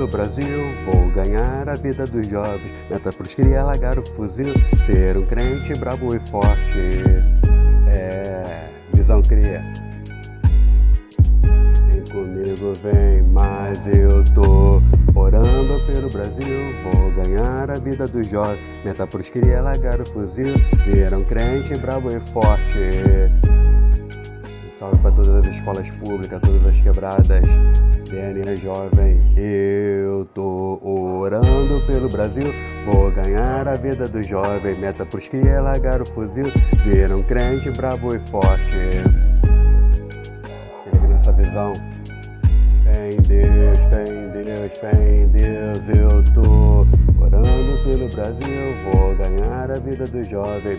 pelo Brasil, vou ganhar a vida dos jovens. Meta pros cria largar o fuzil, ser um crente brabo e forte. É, visão cria. Vem comigo, vem, mas eu tô orando pelo Brasil. Vou ganhar a vida dos jovens. Meta pros cria largar o fuzil, ser um crente brabo e forte. Todas as escolas públicas, todas as quebradas. DNA jovem, eu tô orando pelo Brasil. Vou ganhar a vida do jovem. Meta pros que é largar o fuzil. Viram um crente brabo e forte. Se liga nessa visão. Fé em Deus, fé em Deus, fé em Deus. Eu tô orando pelo Brasil. Vou ganhar a vida do jovem.